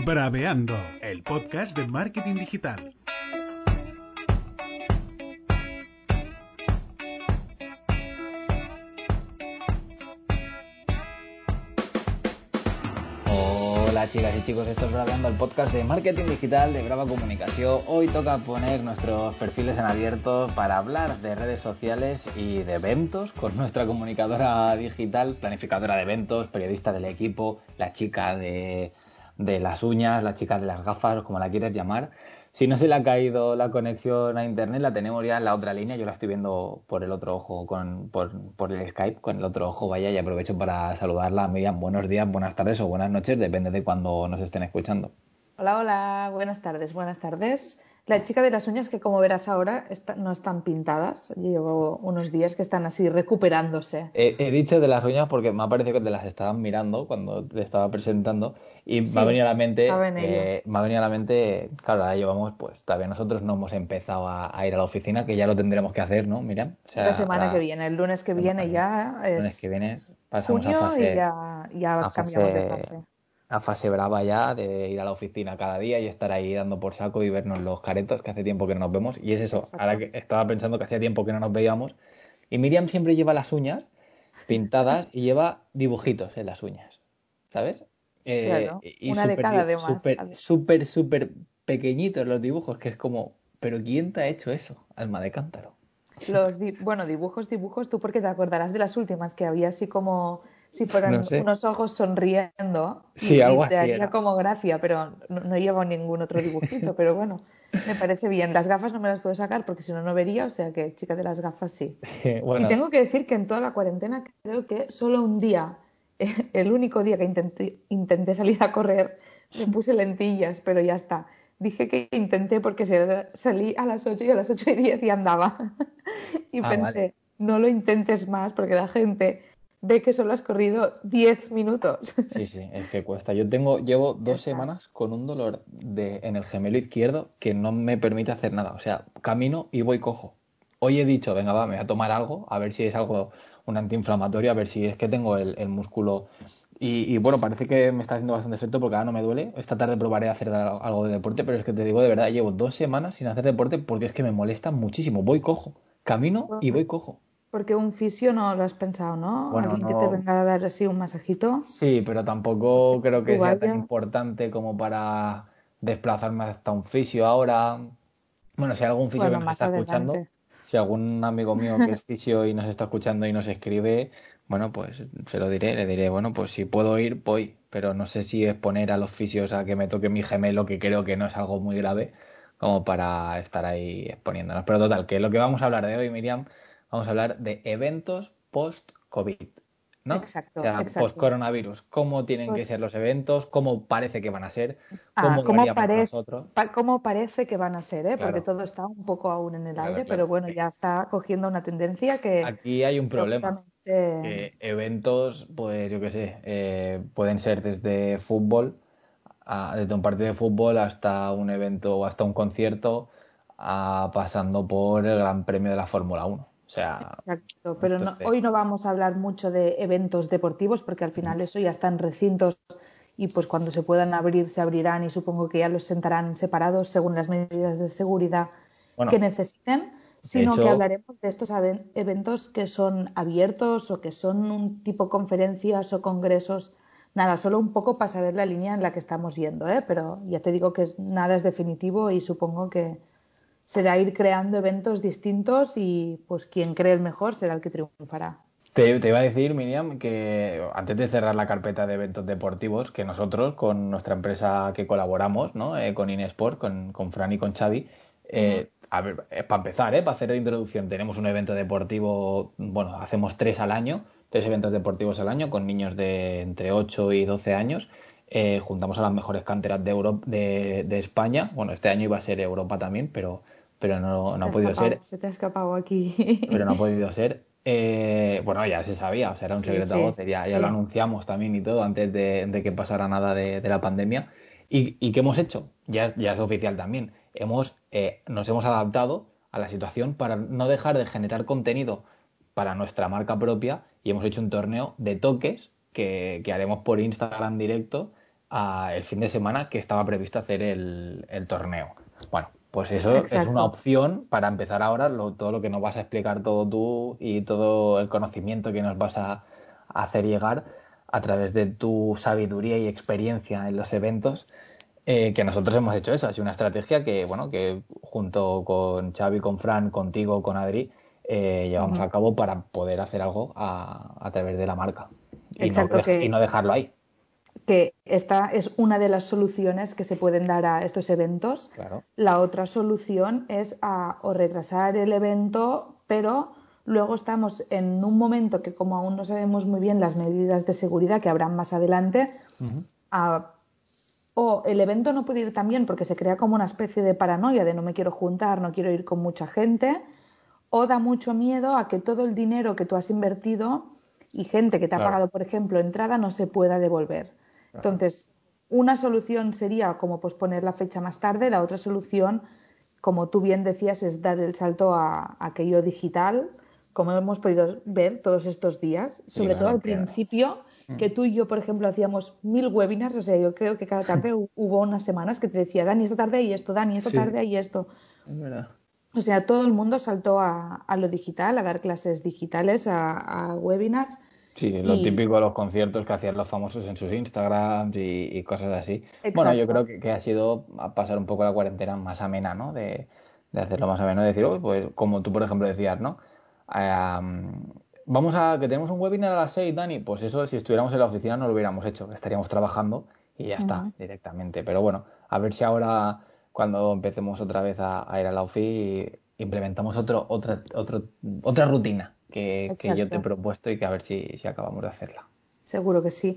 Braveando, el podcast de marketing digital. Hola chicas y chicos, esto es Braveando, el podcast de marketing digital de Brava Comunicación. Hoy toca poner nuestros perfiles en abierto para hablar de redes sociales y de eventos con nuestra comunicadora digital, planificadora de eventos, periodista del equipo, la chica de, de las uñas, la chica de las gafas, como la quieras llamar. Si no se le ha caído la conexión a internet, la tenemos ya en la otra línea. Yo la estoy viendo por el otro ojo, con, por, por el Skype, con el otro ojo, vaya, y aprovecho para saludarla. Miriam, buenos días, buenas tardes o buenas noches, depende de cuando nos estén escuchando. Hola, hola, buenas tardes, buenas tardes. La chica de las uñas, que como verás ahora, está, no están pintadas. Llevo unos días que están así recuperándose. He, he, dicho de las uñas porque me ha parecido que te las estaban mirando cuando te estaba presentando y sí, me ha venido a la mente, eh, me ha venido a la mente, claro, ahora llevamos, pues todavía nosotros no hemos empezado a, a, ir a la oficina, que ya lo tendremos que hacer, ¿no? Mira, o sea, la semana la, que viene, el lunes que viene ya es. El lunes que viene pasamos junio a fase. Y ya, ya a cambiamos fase, de fase a fase brava ya de ir a la oficina cada día y estar ahí dando por saco y vernos los caretos que hace tiempo que no nos vemos. Y es eso, Exacto. ahora que estaba pensando que hacía tiempo que no nos veíamos. Y Miriam siempre lleva las uñas pintadas y lleva dibujitos en las uñas, ¿sabes? Eh, claro, y una de cada además. Súper, súper, súper pequeñitos los dibujos, que es como, ¿pero quién te ha hecho eso, alma de cántaro? Los di bueno, dibujos, dibujos, tú porque te acordarás de las últimas que había así como si fueran No sé. unos ojos sonriendo. Sí, y, algo y te así haría como gracia, pero no, no llevo ningún otro dibujito, pero bueno, me parece bien. Las gafas no me las puedo sacar porque si no, no vería, o sea que chica de las gafas sí. Bueno, Y tengo que decir que en toda la cuarentena creo que solo un día, el único día que intenté, intenté salir a correr, me puse lentillas, pero ya está. Dije que intenté porque salí a las 8 y a las 8 y 10 y andaba. Y Ah, pensé, vale. no lo intentes más porque la gente ve que solo has corrido 10 minutos. Sí, sí, es que cuesta. Yo tengo, llevo dos semanas con un dolor de, en el gemelo izquierdo que no me permite hacer nada. O sea, camino y voy cojo. Hoy he dicho, venga, va, me voy a tomar algo, a ver si es algo, un antiinflamatorio, a ver si es que tengo el, el músculo. Y, y bueno, parece que me está haciendo bastante efecto porque ahora no me duele. Esta tarde probaré a hacer algo de deporte, pero es que te digo de verdad, llevo dos semanas sin hacer deporte porque es que me molesta muchísimo. Voy cojo, camino y voy cojo. Porque un fisio no lo has pensado, ¿no? Bueno, Alguien que te venga a dar así un masajito. Sí, pero tampoco creo que sea tan importante como para desplazarme hasta un fisio ahora. Bueno, si hay algún fisio Bueno, que nos está escuchando, si algún amigo mío que es fisio y nos está escuchando y nos escribe, bueno, pues se lo diré, le diré, bueno, pues si puedo ir, voy, pero no sé si exponer a los fisios a que me toque mi gemelo, que creo que no es algo muy grave, como para estar ahí exponiéndonos. Pero total, que lo que vamos a hablar de hoy, Miriam, vamos a hablar de eventos post-COVID. ¿no? Exacto, o sea, exacto. post-coronavirus, cómo tienen que Pues- ser los eventos, cómo parece que van a ser, Ah, cómo lo ¿cómo, nosotros. pa- cómo parece que van a ser, ¿eh? Claro. Porque todo está un poco aún en el Claro, aire, claro. pero bueno, ya está cogiendo una tendencia que Aquí hay un problema. Eh, eventos, pues yo qué sé, eh, pueden ser desde fútbol, a- desde un partido de fútbol hasta un evento o hasta un concierto, a- pasando por el Gran Premio de la Fórmula 1. O sea, Exacto, pero no- hoy no vamos a hablar mucho de eventos deportivos porque al final eso ya está en recintos y pues cuando se puedan abrir se abrirán y supongo que ya los sentarán separados según las medidas de seguridad Bueno, que necesiten, sino hecho- que hablaremos de estos eventos que son abiertos o que son un tipo conferencias o congresos. Nada, solo un poco para saber la línea en la que estamos yendo, ¿eh? pero ya te digo que nada es definitivo y supongo que será ir creando eventos distintos y pues quien cree el mejor será el que triunfará. Te, te iba a decir, Miriam, que antes de cerrar la carpeta de eventos deportivos, que nosotros, con nuestra empresa que colaboramos, ¿no? Eh, con Inesport, con, con Fran y con Xavi, eh, a ver, eh, para empezar, ¿eh? para hacer de introducción, tenemos un evento deportivo, bueno, hacemos tres al año, tres eventos deportivos al año con niños de entre 8 y 12 años. Eh, juntamos a las mejores canteras de, Europa, de, de España. Bueno, este año iba a ser Europa también, pero, pero no, no ha podido escapado, ser Se te ha escapado aquí. pero no ha podido ser. Eh, bueno, ya se sabía, o sea, era un Sí, secreto a sí, voces, ya, ya sí. lo anunciamos también y todo antes de, de que pasara nada de, de la pandemia. ¿Y, y qué hemos hecho? Ya, es- ya es oficial también. Hemos, eh, nos hemos adaptado a la situación para no dejar de generar contenido para nuestra marca propia y hemos hecho un torneo de toques que, que haremos por Instagram directo el fin de semana que estaba previsto hacer el, torneo. Bueno, pues eso es una opción para empezar ahora todo lo que nos vas a explicar todo tú y todo el conocimiento que nos vas a, hacer llegar a través de tu sabiduría y experiencia en los eventos. Eh, que nosotros hemos hecho eso, ha sido una estrategia que, bueno, que junto con Xavi, con Fran, contigo, con Adri, eh, llevamos a cabo para poder hacer algo a, través de la marca y, y no dejarlo ahí que esta es una de las soluciones que se pueden dar a estos eventos. La otra solución es a o retrasar el evento, pero luego estamos en un momento que como aún no sabemos muy bien las medidas de seguridad que habrán más adelante, o el evento no puede ir tan bien porque se crea como una especie de paranoia de no me quiero juntar, no quiero ir con mucha gente, o da mucho miedo a que todo el dinero que tú has invertido y gente que te ha pagado, por ejemplo, entrada no se pueda devolver. Entonces, una solución sería como posponer la fecha más tarde, la otra solución, como tú bien decías, es dar el salto a, aquello digital, como hemos podido ver todos estos días, sobre todo al principio, mm. que tú y yo, por ejemplo, hacíamos mil webinars, o sea, yo creo que cada tarde hubo unas semanas que te decía, Dani, esta tarde hay esto, Dani, esta tarde hay esto. Es verdad. O sea, todo el mundo saltó a, lo digital, a dar clases digitales, a webinars. Sí, lo típico de los conciertos que hacían los famosos en sus Instagrams y, cosas así. Bueno, yo creo que, ha sido pasar un poco la cuarentena más amena, ¿no? De, hacerlo más ameno, de decir, pues como tú, por ejemplo, decías, ¿no? vamos a, que tenemos un webinar a las 6, Dani, pues eso si estuviéramos en la oficina no lo hubiéramos hecho, estaríamos trabajando y ya está, directamente. Pero bueno, a ver si ahora, cuando empecemos otra vez a, ir a la oficina, implementamos otro, otra, otro, otra rutina que, yo te he propuesto y que a ver si, acabamos de hacerla. Seguro que sí.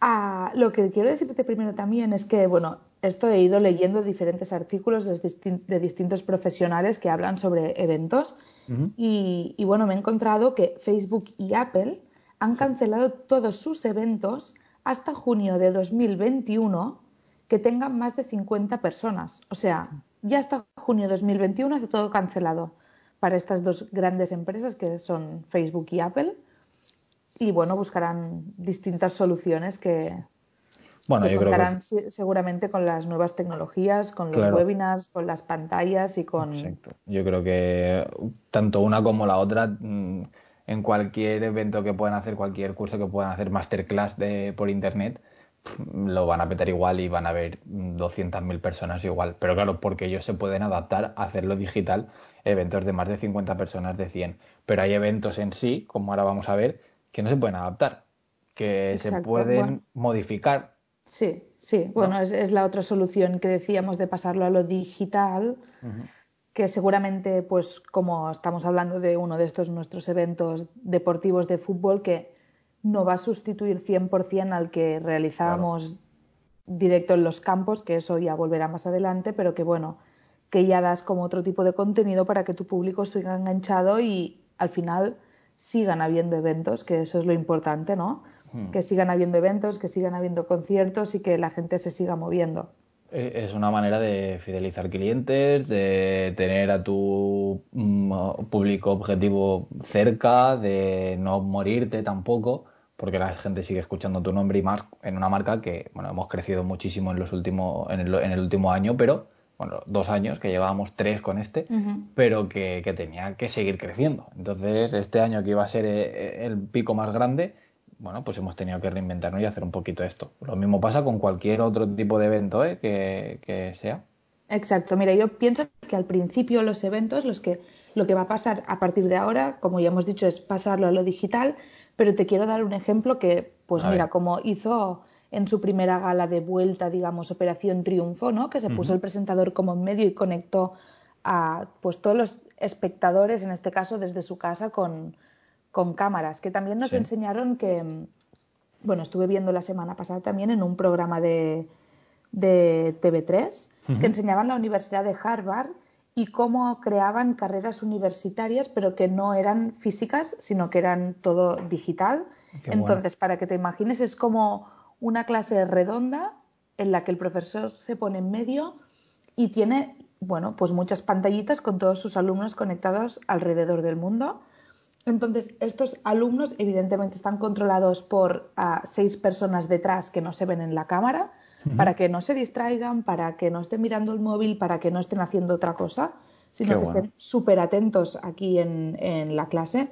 Ah, lo que quiero decirte primero también es que, bueno, esto he ido leyendo diferentes artículos de, distintos profesionales que hablan sobre eventos y, y, bueno, me he encontrado que Facebook y Apple han cancelado todos sus eventos hasta junio de 2021 que tengan más de 50 personas. O sea, ya hasta junio de 2021 está todo cancelado para estas dos grandes empresas que son Facebook y Apple. Y bueno, buscarán distintas soluciones que, bueno, contarán seguramente con las nuevas tecnologías, con los webinars, con las pantallas y con. Exacto. Yo creo que tanto una como la otra, mm, en cualquier evento que puedan hacer, cualquier curso que puedan hacer, masterclass de, por internet, lo van a petar igual y van a ver 200.000 personas igual. Pero claro, porque ellos se pueden adaptar a hacerlo digital, eventos de más de 50 personas de 100. Pero hay eventos en sí, como ahora vamos a ver, que no se pueden adaptar, que se pueden modificar. Sí, sí. Bueno, es, la otra solución que decíamos de pasarlo a lo digital. que seguramente, pues como estamos hablando de uno de estos nuestros eventos deportivos de fútbol, que no va a sustituir 100% al que realizábamos directo en los campos, que eso ya volverá más adelante, pero que bueno, que ya das como otro tipo de contenido para que tu público siga enganchado y al final sigan habiendo eventos, que eso es lo importante, ¿no? Hmm. Que sigan habiendo eventos, que sigan habiendo conciertos y que la gente se siga moviendo. Eh, es una manera de fidelizar clientes, de tener a tu mm, público objetivo cerca, de no morirte tampoco porque la gente sigue escuchando tu nombre y más en una marca que, bueno, hemos crecido muchísimo en los últimos, en el, en el último año, pero, bueno, dos años, que llevábamos tres con este, pero que, tenía que seguir creciendo. Entonces, este año que iba a ser eh, el pico más grande, bueno, pues hemos tenido que reinventarnos y hacer un poquito esto. Lo mismo pasa con cualquier otro tipo de evento ¿eh? que, que sea. Exacto, mira, yo pienso que al principio los eventos, los que, lo que va a pasar a partir de ahora, como ya hemos dicho, es pasarlo a lo digital, pero te quiero dar un ejemplo que, pues mira, como hizo en su primera gala de vuelta, digamos, Operación Triunfo, ¿no? Que se puso el presentador como en medio y conectó a pues todos los espectadores, en este caso desde su casa, con, con cámaras, que también nos enseñaron que, bueno, estuve viendo la semana pasada también en un programa de, de TV3, que enseñaban la Universidad de Harvard y cómo creaban carreras universitarias, pero que no eran físicas, sino que eran todo digital. Entonces, para que te imagines, es como una clase redonda en la que el profesor se pone en medio y tiene, bueno, pues muchas pantallitas con todos sus alumnos conectados alrededor del mundo. Entonces, estos alumnos evidentemente están controlados por ah, seis personas detrás que no se ven en la cámara, para que no se distraigan, para que no estén mirando el móvil, para que no estén haciendo otra cosa, sino que estén súper atentos aquí en, en, la clase.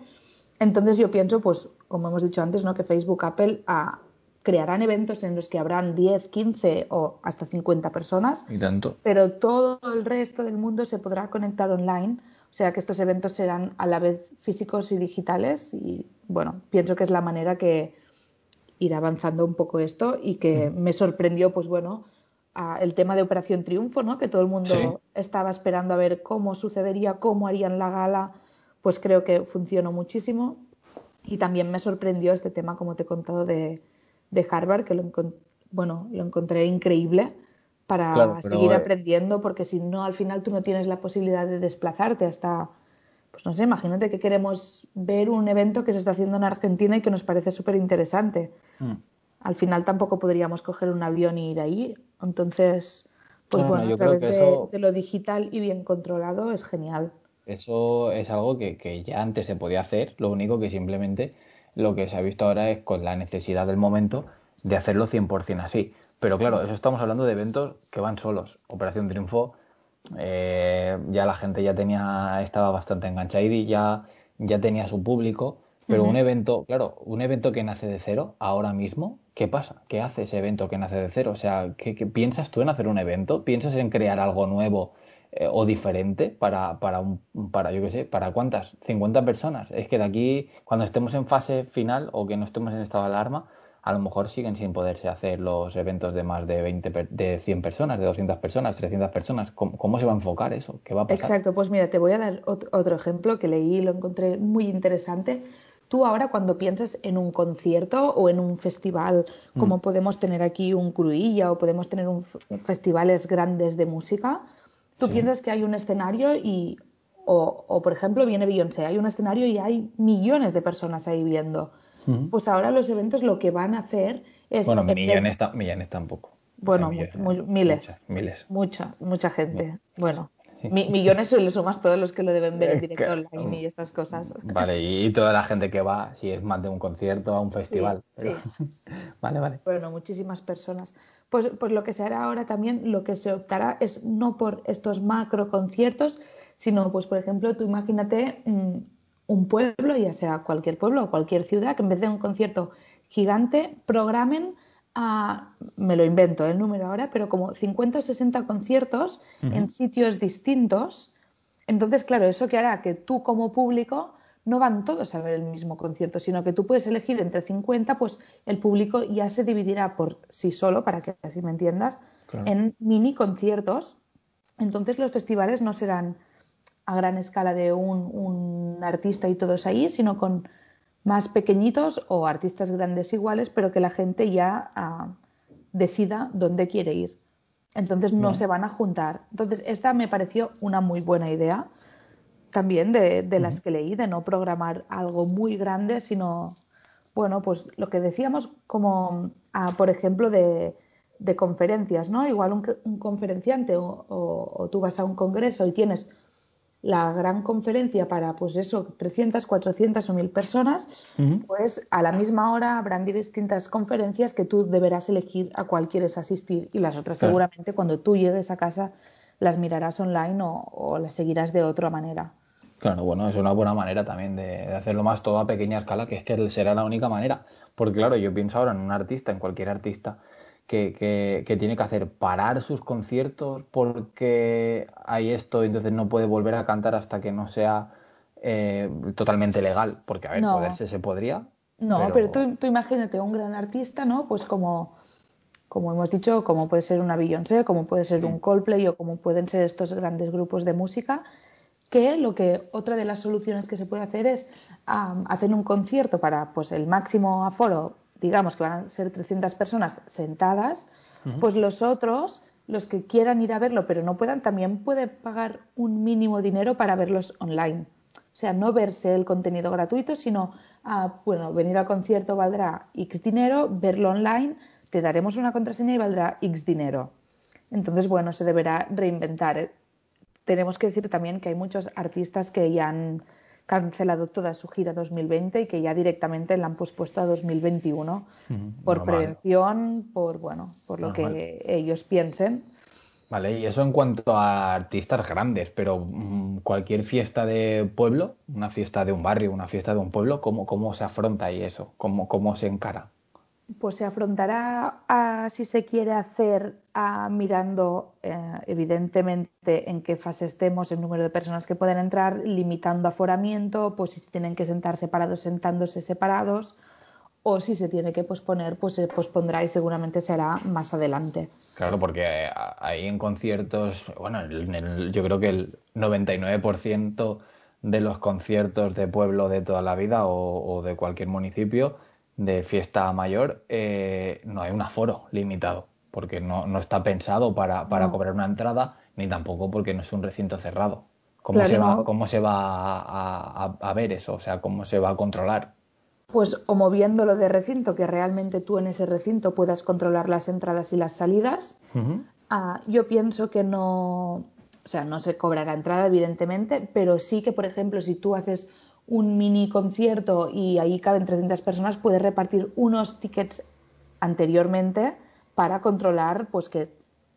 Entonces yo pienso, pues, como hemos dicho antes, ¿no? que Facebook, Apple a, crearán eventos en los que habrán 10, 15 o hasta 50 personas. Y tanto. Pero todo el resto del mundo se podrá conectar online. O sea que estos eventos serán a la vez físicos y digitales. Y bueno, pienso que es la manera que ir avanzando un poco esto y que me sorprendió, pues bueno, el tema de Operación Triunfo, ¿no? Que todo el mundo estaba esperando a ver cómo sucedería, cómo harían la gala. Pues creo que funcionó muchísimo. Y también me sorprendió este tema, como te he contado, de, de Harvard, que lo, bueno, lo encontré increíble para seguir eh, aprendiendo, porque si no, al final tú no tienes la posibilidad de desplazarte hasta, pues no sé, imagínate que queremos ver un evento que se está haciendo en Argentina y que nos parece súper interesante. Mm. Al final tampoco podríamos coger un avión y ir ahí. Entonces, pues bueno, a través de, lo digital y bien controlado es genial. Eso es algo que, que ya antes se podía hacer, lo único que simplemente lo que se ha visto ahora es con la necesidad del momento de hacerlo 100% así. Pero claro, eso estamos hablando de eventos que van solos. Operación Triunfo, eh, ya la gente ya tenía, estaba bastante enganchada y ya, ya tenía su público. Pero un evento, claro, un evento que nace de cero, ahora mismo, ¿qué pasa? ¿Qué hace ese evento que nace de cero? O sea, ¿qué, qué piensas tú en hacer un evento? ¿Piensas en crear algo nuevo eh, o diferente para, para, un, para, yo qué sé, para cuántas, 50 personas. Es que de aquí, cuando estemos en fase final o que no estemos en estado de alarma, a lo mejor siguen sin poderse hacer los eventos de más de 20, de 100 personas, de 200 personas, 300 personas. ¿Cómo, se va a enfocar eso? ¿Qué va a pasar? Exacto, pues mira, te voy a dar otro ejemplo que leí y lo encontré muy interesante. Tú ahora cuando piensas en un concierto o en un festival, como mm. podemos tener aquí un Cruilla o podemos tener un, festivales grandes de música, Tú piensas que hay un escenario y, o, por ejemplo, viene Beyoncé, hay un escenario y hay millones de personas ahí viendo. Pues ahora los eventos lo que van a hacer es... Bueno, millones, millones tampoco. Bueno, miles. miles. Mucha, mucha gente. Bueno, millones si le sumas todos los que lo deben ver en directo online y estas cosas. Vale, y toda la gente que va, si es más de un concierto, a un festival. Sí, vale, vale. Bueno, muchísimas personas. Pues, pues lo que se hará ahora también, lo que se optará es no por estos macro conciertos, sino, pues por ejemplo, tú imagínate mm, un pueblo, ya sea cualquier pueblo o cualquier ciudad, que en vez de un concierto gigante, programen a, me lo invento el número ahora, pero como 50 o 60 conciertos en sitios distintos. Entonces, claro, eso que hará que tú como público no van todos a ver el mismo concierto, sino que tú puedes elegir entre 50, pues el público ya se dividirá por sí solo, para que así me entiendas, en mini conciertos. Entonces los festivales no serán a gran escala de un, artista y todos ahí, sino con más pequeñitos o artistas grandes iguales, pero que la gente ya ah, decida dónde quiere ir. Entonces no se van a juntar. Entonces esta me pareció una muy buena idea también de, las que leí, de no programar algo muy grande, sino, bueno, pues lo que decíamos como, ah, por ejemplo, de, conferencias, ¿no? Igual un, conferenciante o, tú vas a un congreso y tienes la gran conferencia para, pues eso, 300, 400 o 1000 personas, pues a la misma hora habrán distintas conferencias que tú deberás elegir a cuál quieres asistir y las otras seguramente cuando tú llegues a casa las mirarás online o, las seguirás de otra manera. Claro, bueno, es una buena manera también de, hacerlo más todo a pequeña escala, que es que será la única manera. Porque claro, yo pienso ahora en un artista, en cualquier artista, que, que, tiene que hacer parar sus conciertos porque hay esto, y entonces no puede volver a cantar hasta que no sea eh, totalmente legal. Porque, a ver, poderse se podría. No, pero, tú, tú, imagínate un gran artista, ¿no? Pues como como hemos dicho, como puede ser una Beyoncé, como puede ser un Coldplay o como pueden ser estos grandes grupos de música, que lo que otra de las soluciones que se puede hacer es hacer un concierto para pues el máximo aforo, digamos que van a ser 300 personas sentadas, pues los otros, los que quieran ir a verlo pero no puedan, también pueden pagar un mínimo dinero para verlos online. O sea, no verse el contenido gratuito, sino, ah, bueno, venir al concierto valdrá X dinero, verlo online, te daremos una contraseña y valdrá X dinero. Entonces, bueno, se deberá reinventar. Tenemos que decir también que hay muchos artistas que ya han cancelado toda su gira 2020 y que ya directamente la han pospuesto a 2021 por prevención, por bueno, por lo que ellos piensen. Vale, y eso en cuanto a artistas grandes, pero mm, cualquier fiesta de pueblo, una fiesta de un barrio, una fiesta de un pueblo, ¿cómo, cómo se afronta ahí eso? ¿Cómo, cómo se encara? Pues se afrontará a, si se quiere hacer mirando eh, evidentemente en qué fase estemos, el número de personas que pueden entrar, limitando aforamiento, pues si tienen que sentar separados, sentándose separados, o si se tiene que posponer, pues se pospondrá y seguramente será más adelante. Claro, porque ahí en conciertos, bueno, yo creo que el 99% de los conciertos de pueblo de toda la vida o, de cualquier municipio de fiesta mayor eh, no hay un aforo limitado, porque no, está pensado para, cobrar una entrada, ni tampoco porque no es un recinto cerrado. ¿Cómo se va, cómo se va a ver eso? O sea, ¿cómo se va a controlar? pues o moviéndolo de recinto, que realmente tú en ese recinto puedas controlar las entradas y las salidas. Ah, yo pienso que no, o sea, no se cobrará entrada, evidentemente, pero sí que, por ejemplo, si tú haces un mini concierto y ahí caben 300 personas, puedes repartir unos tickets anteriormente para controlar, pues que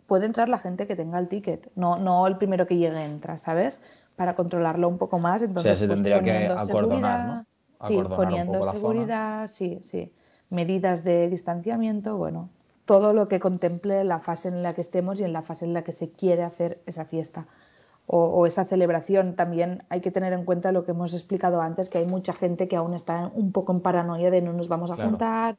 puede entrar la gente que tenga el ticket, no, no el primero que llegue entra, ¿sabes? Para controlarlo un poco más. Entonces, o sea, se pues, tendría que acordonar, ¿no? sí, poniendo seguridad, sí, sí, medidas de distanciamiento, bueno, todo lo que contemple la fase en la que estemos y en la fase en la que se quiere hacer esa fiesta o, esa celebración. También hay que tener en cuenta lo que hemos explicado antes, que hay mucha gente que aún está un poco en paranoia de no nos vamos a juntar.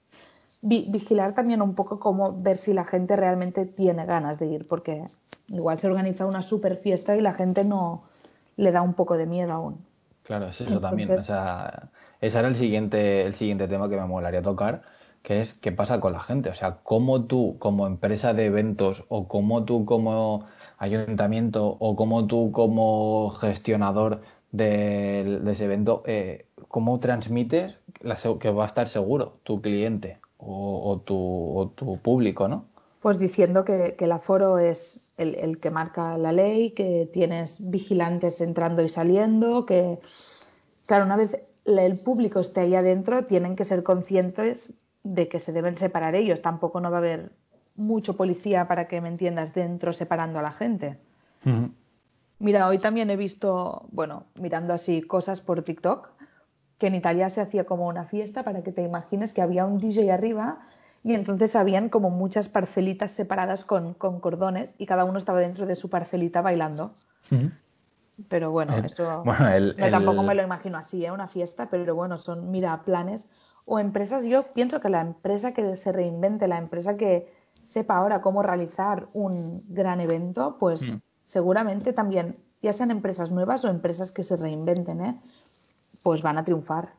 Vigilar también un poco cómo ver si la gente realmente tiene ganas de ir, porque igual se organiza una super fiesta y la gente no le da un poco de miedo aún. Claro, es eso también. O sea, ese era el siguiente, el siguiente tema que me molaría tocar, que es qué pasa con la gente. O sea, cómo tú como empresa de eventos o cómo tú como ayuntamiento o cómo tú como gestionador de, ese evento, eh, cómo transmites que va a estar seguro tu cliente o, tu, tu, público, ¿no? Pues diciendo que, el aforo es el, el, que marca la ley, que tienes vigilantes entrando y saliendo, que, claro, una vez el público esté ahí adentro, tienen que ser conscientes de que se deben separar ellos. Tampoco no va a haber mucho policía, para que me entiendas, dentro separando a la gente. Mira, hoy también he visto, bueno, mirando así cosas por TikTok, que en Italia se hacía como una fiesta para que te imagines que había un DJ arriba y entonces habían como muchas parcelitas separadas con, cordones y cada uno estaba dentro de su parcelita bailando. Pero bueno, eso tampoco me lo imagino así, ¿eh? una fiesta, pero bueno, son, mira, planes o empresas. Yo pienso que la empresa que se reinvente, la empresa que sepa ahora cómo realizar un gran evento, pues mm. seguramente también, ya sean empresas nuevas o empresas que se reinventen, ¿eh? Pues van a triunfar.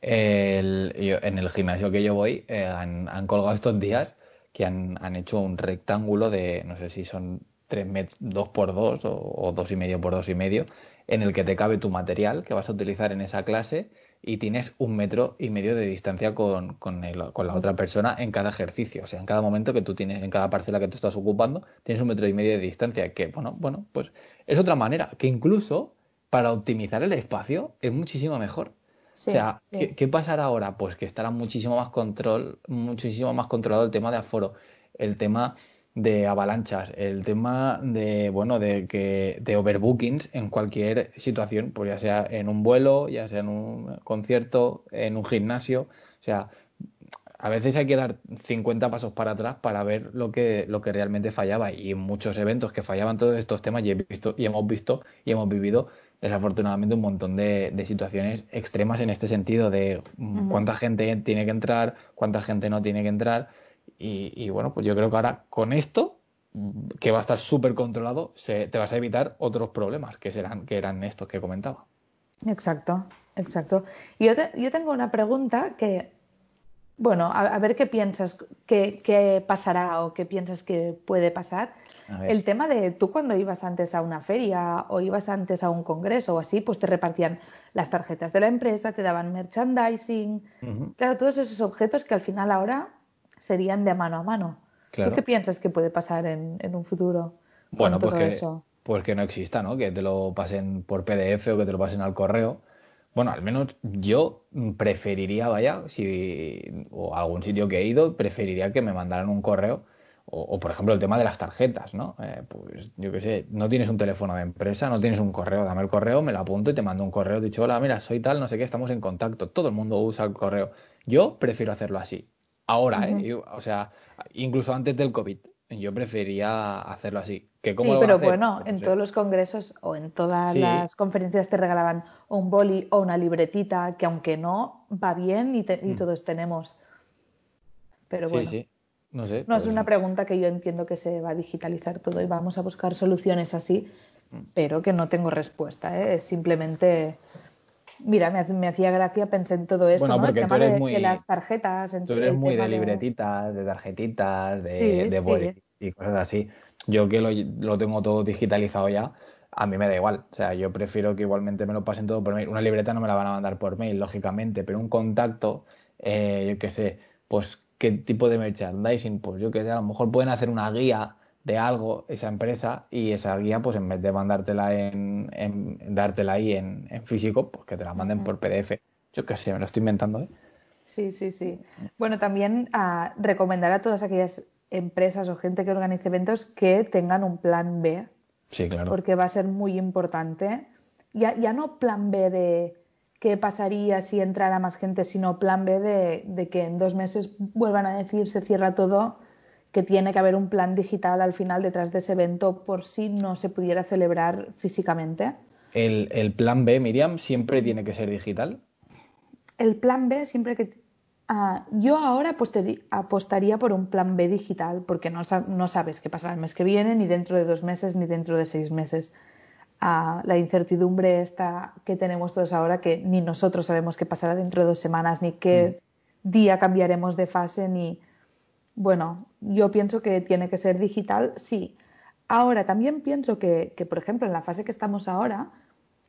en el gimnasio que yo voy eh, han, colgado estos días que han, han hecho un rectángulo de, no sé si son 3 metros, 2 por 2 o, dos y medio por dos y medio, en el que te cabe tu material que vas a utilizar en esa clase y tienes un metro y medio de distancia con, con, la otra persona en cada ejercicio. O sea, en cada momento que tú tienes, en cada parcela que tú estás ocupando, tienes un metro y medio de distancia. Que, bueno, bueno, pues es otra manera. Que incluso para optimizar el espacio es muchísimo mejor. o sea, ¿qué, ¿qué, pasará ahora? Pues que estará muchísimo más control, muchísimo más controlado el tema de aforo, el tema de avalanchas, el tema de, bueno, de que de overbookings en cualquier situación, pues ya sea en un vuelo, ya sea en un concierto, en un gimnasio, o sea, a veces hay que dar 50 pasos para atrás para ver lo que, lo que realmente fallaba y en muchos eventos que fallaban todos estos temas y, he visto, y hemos visto y hemos vivido desafortunadamente un montón de, situaciones extremas en este sentido de cuánta gente tiene que entrar, cuánta gente no tiene que entrar y, bueno, pues yo creo que ahora con esto, que va a estar súper controlado, se, te vas a evitar otros problemas que serán que eran estos que comentaba. Exacto, exacto. Y yo, yo tengo una pregunta que, bueno, a, ver qué piensas, qué, pasará o qué piensas que puede pasar. El tema de tú cuando ibas antes a una feria o ibas antes a un congreso o así, pues te repartían las tarjetas de la empresa, te daban merchandising, claro, todos esos objetos que al final ahora serían de mano a mano. ¿Tú qué piensas que puede pasar en, un futuro? Bueno, pues que, pues que no exista, ¿no? Que te lo pasen por PDF o que te lo pasen al correo bueno, al menos yo preferiría, vaya, si o algún sitio que he ido, preferiría que me mandaran un correo. O, por ejemplo, el tema de las tarjetas, ¿no? Eh, pues yo qué sé, no tienes un teléfono de empresa, no tienes un correo, dame el correo, me lo apunto y te mando un correo. Dicho, hola, mira, soy tal, no sé qué, estamos en contacto. Todo el mundo usa el correo. Yo prefiero hacerlo así. Ahora, ¿eh? o sea, incluso antes del COVID, yo prefería hacerlo así. sí, pero bueno, pues en todos los congresos o en todas las conferencias te regalaban un boli o una libretita que aunque no, va bien y, y mm. todos tenemos. Pero bueno. Sí, sí. No sé. No es pues una pregunta que yo entiendo que se va a digitalizar todo y vamos a buscar soluciones así, mm. pero que no tengo respuesta. ¿eh? Es simplemente Mira, me, hacía gracia, pensé en todo esto, ¿no? El tema de, las tarjetas. tú eres muy de libretitas, de tarjetitas, de, de y cosas así. Yo que lo, tengo todo digitalizado ya, a mí me da igual. O sea, yo prefiero que igualmente me lo pasen todo por mail. Una libreta no me la van a mandar por mail, lógicamente, pero un contacto, eh, yo qué sé, pues qué tipo de merchandising, pues yo qué sé, a lo mejor pueden hacer una guía de algo esa empresa y esa guía, pues en vez de mandártela en, en dártela ahí en, en, físico, pues que te la manden por PDF. Yo qué sé, me lo estoy inventando, ¿eh? Sí, sí, sí. Bueno, también a recomendar a todas aquellas empresas o gente que organice eventos que tengan un plan B. Sí, claro. Porque va a ser muy importante. Ya, ya no plan B de qué pasaría si entrara más gente, sino plan B de, de que en dos meses vuelvan a decir se cierra todo que tiene que haber un plan digital al final detrás de ese evento por si no se pudiera celebrar físicamente. ¿El, plan B, Miriam, siempre tiene que ser digital? El plan B siempre que... Ah, yo ahora apostaría por un plan B digital porque no, no, sabes qué pasará el mes que viene, ni dentro de dos meses, ni dentro de seis meses. Ah, la incertidumbre esta que tenemos todos ahora, que ni nosotros sabemos qué pasará dentro de dos semanas, ni qué mm. día cambiaremos de fase, ni bueno, yo pienso que tiene que ser digital, sí. Ahora, también pienso que, por ejemplo, en la fase que estamos ahora,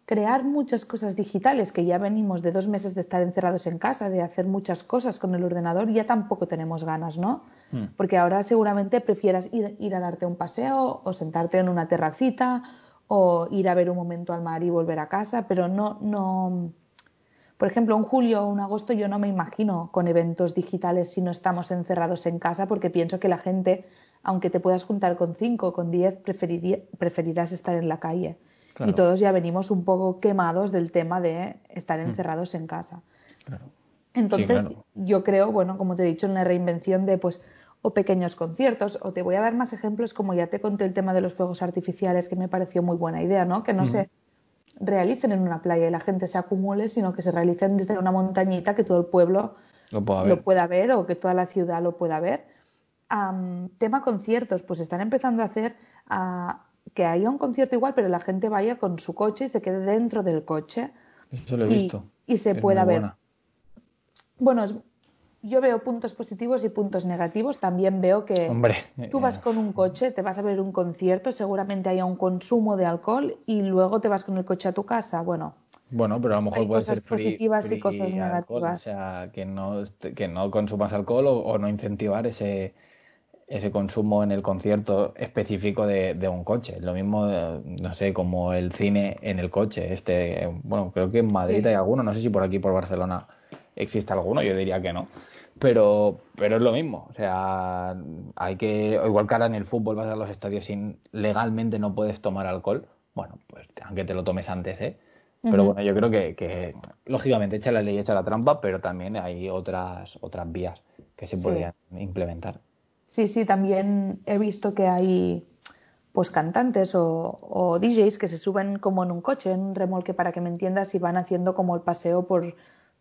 crear muchas cosas digitales, que ya venimos de dos meses de estar encerrados en casa, de hacer muchas cosas con el ordenador, ya tampoco tenemos ganas, ¿no? Hmm. Porque ahora seguramente prefieras ir, ir, a darte un paseo o sentarte en una terracita o ir a ver un momento al mar y volver a casa, pero no, no, por ejemplo, un julio o un agosto yo no me imagino con eventos digitales si no estamos encerrados en casa porque pienso que la gente, aunque te puedas juntar con cinco o con diez, preferirás estar en la calle. Y todos ya venimos un poco quemados del tema de estar mm. encerrados en casa. Entonces, yo creo, bueno, como te he dicho, en la reinvención de pues o pequeños conciertos, o te voy a dar más ejemplos, como ya te conté el tema de los fuegos artificiales, que me pareció muy buena idea, ¿no? Que no mm. sé realicen en una playa y la gente se acumule, sino que se realicen desde una montañita que todo el pueblo lo pueda ver, o que toda la ciudad lo pueda ver. tema conciertos, pues están empezando a hacer que haya un concierto igual, pero la gente vaya con su coche y se quede dentro del coche. Eso lo he visto. Y se pueda ver. Bueno, yo veo puntos positivos y puntos negativos. También veo que tú vas con un coche, te vas a ver un concierto, seguramente haya un consumo de alcohol y luego te vas con el coche a tu casa. Bueno, bueno, pero a lo mejor puede ser positivas y cosas negativas. o sea, que no, que no consumas alcohol o, no incentivar ese, ese consumo en el concierto específico de, un coche. Lo mismo, no sé, como el cine en el coche. Este, bueno, creo que en Madrid hay alguno, no sé si por aquí, por Barcelona existe alguno, yo diría que no. Pero, pero es lo mismo, o sea, hay que, igual que ahora en el fútbol vas a los estadios sin legalmente no puedes tomar alcohol, bueno, pues aunque te lo tomes antes, ¿eh? Pero bueno, yo creo que, que, lógicamente echa la ley, echa la trampa, pero también hay otras, otras vías que se podrían implementar. Sí, sí, también he visto que hay pues cantantes o, o, DJs que se suben como en un coche, en un remolque para que me entiendas y van haciendo como el paseo por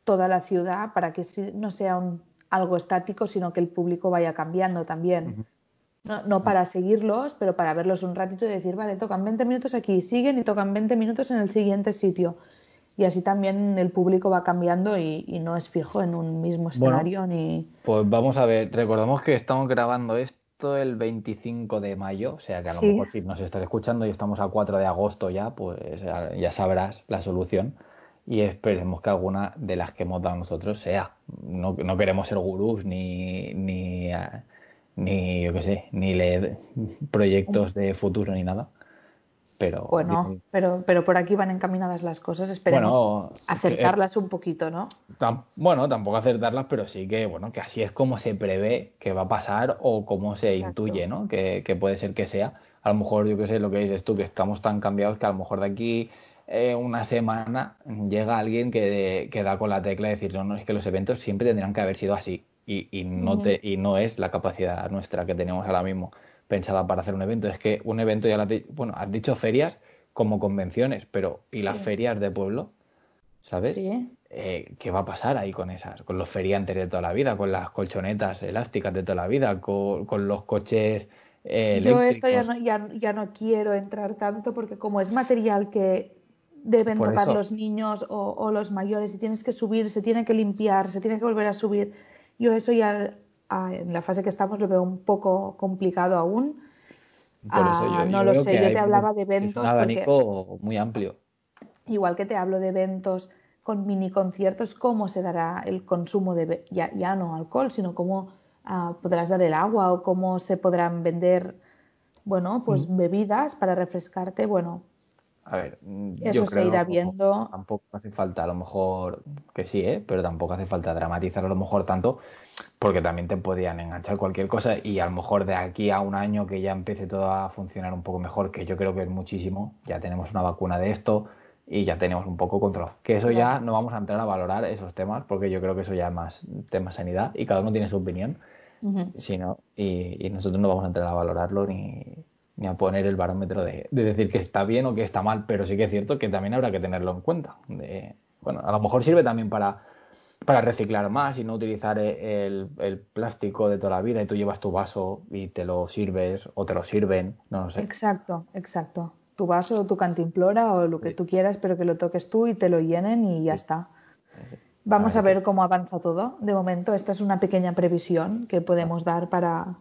toda la ciudad para que no sea algo estático, sino que el público vaya cambiando también. no, para seguirlos, pero para verlos un ratito y decir, vale, tocan 20 minutos aquí, siguen y tocan 20 minutos en el siguiente sitio. Y así también el público va cambiando y, no es fijo en un mismo escenario ni. Pues vamos a ver, recordamos que estamos grabando esto el 25 de mayo, o sea que a lo mejor si nos estás escuchando y estamos a 4 de agosto ya, pues ya sabrás la solución y esperemos que alguna de las que hemos dado nosotros sea. No, no queremos ser gurús ni, ni, ni yo qué sé, ni leer proyectos de futuro ni nada. pero bueno, pero, pero por aquí van encaminadas las cosas, esperemos acertarlas un poquito, ¿no? bueno, tampoco acertarlas, pero sí que, bueno, que así es como se prevé que va a pasar o como se intuye, ¿no? Que, puede ser que sea. A lo mejor, yo qué sé, lo que dices tú, que estamos tan cambiados que a lo mejor de aquí eh, una semana llega alguien que, que, da con la tecla y decir, no, no, es que los eventos siempre tendrán que haber sido así y, y no, te, y no es la capacidad nuestra que tenemos ahora mismo pensada para hacer un evento. Es que un evento ya lo bueno, has dicho ferias como convenciones, pero ¿y las ferias de pueblo? ¿Sabes? Sí. Eh, ¿Qué va a pasar ahí con esas? Con los feriantes de toda la vida, con las colchonetas elásticas de toda la vida, con, los coches eh, Yo esto ya no, ya, no quiero entrar tanto porque como es material que deben tocar los niños o, o, los mayores y tienes que subir, se tiene que limpiar, se tiene que volver a subir, yo eso ya en la fase que estamos lo veo un poco complicado aún. Por eso yo, ah, no lo sé, yo te hablaba de eventos. Es un abanico muy amplio. Igual que te hablo de eventos con mini conciertos, cómo se dará el consumo de ya, ya no alcohol, sino cómo ah, podrás dar el agua o cómo se podrán vender, bueno, pues mm. bebidas para refrescarte, bueno. A ver, eso se irá viendo. Tampoco hace falta, a lo mejor que sí, ¿eh? pero tampoco hace falta dramatizar a lo mejor tanto porque también te podían enganchar cualquier cosa y a lo mejor de aquí a un año que ya empiece todo a funcionar un poco mejor, que yo creo que es muchísimo, ya tenemos una vacuna de esto y ya tenemos un poco control. Que eso ya no vamos a entrar a valorar esos temas porque yo creo que eso ya es más tema sanidad y cada uno tiene su opinión, sino, y, nosotros no vamos a entrar a valorarlo ni, ni a poner el barómetro de, de, decir que está bien o que está mal, pero sí que es cierto que también habrá que tenerlo en cuenta. De, bueno, a lo mejor sirve también para para reciclar más y no utilizar el, plástico de toda la vida y tú llevas tu vaso y te lo sirves o te lo sirven, no lo sé. Exacto, exacto. Tu vaso o tu cantimplora o lo que tú quieras, pero que lo toques tú y te lo llenen y ya está. Vamos a ver, cómo avanza todo. De momento, esta es una pequeña previsión que podemos dar para.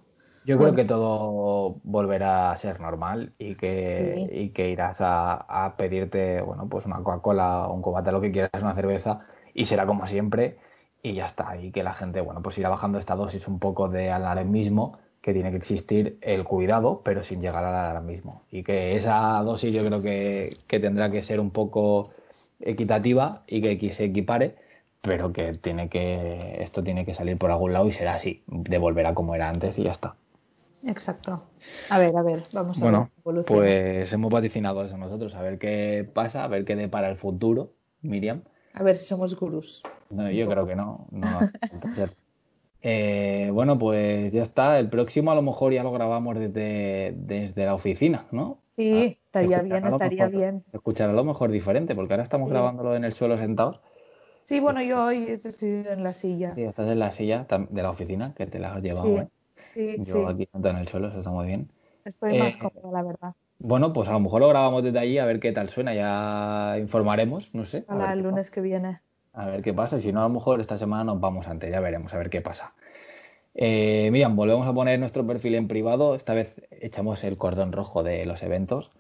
Yo creo que todo volverá a ser normal y que, y que irás a, a, pedirte, bueno, pues una Coca-Cola o un cobata, lo que quieras, una cerveza y será como siempre y ya está. Y que la gente, bueno, pues irá bajando esta dosis un poco de alarmismo, que tiene que existir el cuidado, pero sin llegar al alarmismo. Y que esa dosis yo creo que, tendrá que ser un poco equitativa y que se equipare, pero que tiene que esto tiene que salir por algún lado y será así, de volver a como era antes y ya está. Exacto. A ver, a ver, vamos a bueno, ver. Pues hemos vaticinado eso nosotros, a ver qué pasa, a ver qué depara el futuro, Miriam. A ver si somos gurús. No, yo creo que no. eh, bueno, pues ya está. El próximo a lo mejor ya lo grabamos desde, desde la oficina, ¿no? Sí, ah, estaría bien, estaría bien. Escuchar a lo mejor diferente, porque ahora estamos grabándolo en el suelo sentados. Sí, bueno, yo hoy he decidido en la silla. Sí, estás en la silla de la oficina, que te la has llevado. Sí, ¿eh? Sí, yo aquí sentado en el suelo, eso está muy bien. Estoy más eh, cómoda, la verdad. Bueno, pues a lo mejor lo grabamos desde allí a ver qué tal suena, ya informaremos, no sé. Para el lunes que viene. A ver qué pasa, y si no, a lo mejor esta semana nos vamos antes, ya veremos, a ver qué pasa. Eh, Miriam, volvemos a poner nuestro perfil en privado, esta vez echamos el cordón rojo de los eventos.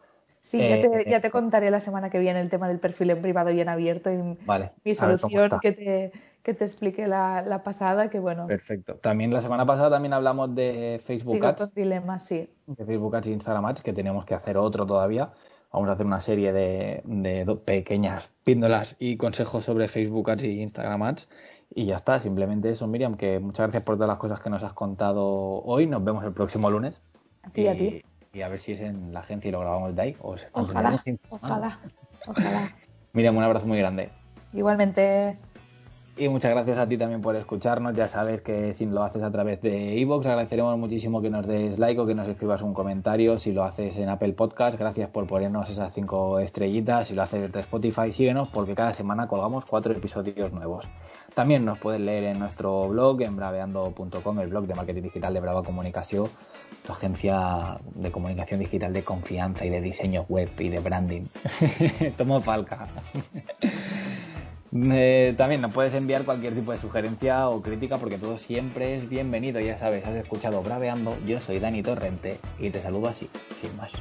Sí, ya, te, ya, te, contaré la semana que viene el tema del perfil en privado y en abierto y mi solución que te, que te explique la, pasada, que bueno. Peperfecto. También la semana pasada también hablamos de Facebook Ads. dilemas, sí. De Facebook Ads y Instagram Ads, que tenemos que hacer otro todavía. Vamos a hacer una serie de, de pequeñas píndolas y consejos sobre Facebook Ads y Instagram Ads. Y ya está, simplemente eso, Miriam, que muchas gracias por todas las cosas que nos has contado hoy. Nos vemos el próximo lunes. A ti, y, a ti. Y a ver si es en la agencia y lo grabamos de ahí. ojalá, ojalá, ojalá. Miriam, un abrazo muy grande. Igualmente. Y muchas gracias a ti también por escucharnos. Ya sabes que si lo haces a través de iVoox, agradeceremos muchísimo que nos des like o que nos escribas un comentario. Si lo haces en Apple Podcast, gracias por ponernos esas cinco estrellitas. Si lo haces desde Spotify, síguenos porque cada semana colgamos cuatro episodios nuevos. También nos puedes leer en nuestro blog, en braveando.com, el blog de marketing digital de Brava Comunicación, tu agencia de comunicación digital de confianza y de diseño web y de branding. Tomo falca. Eh, también nos puedes enviar cualquier tipo de sugerencia o crítica porque todo siempre es bienvenido. Ya sabes, has escuchado Braveando. Yo soy Dani Torrente y te saludo así, sin más.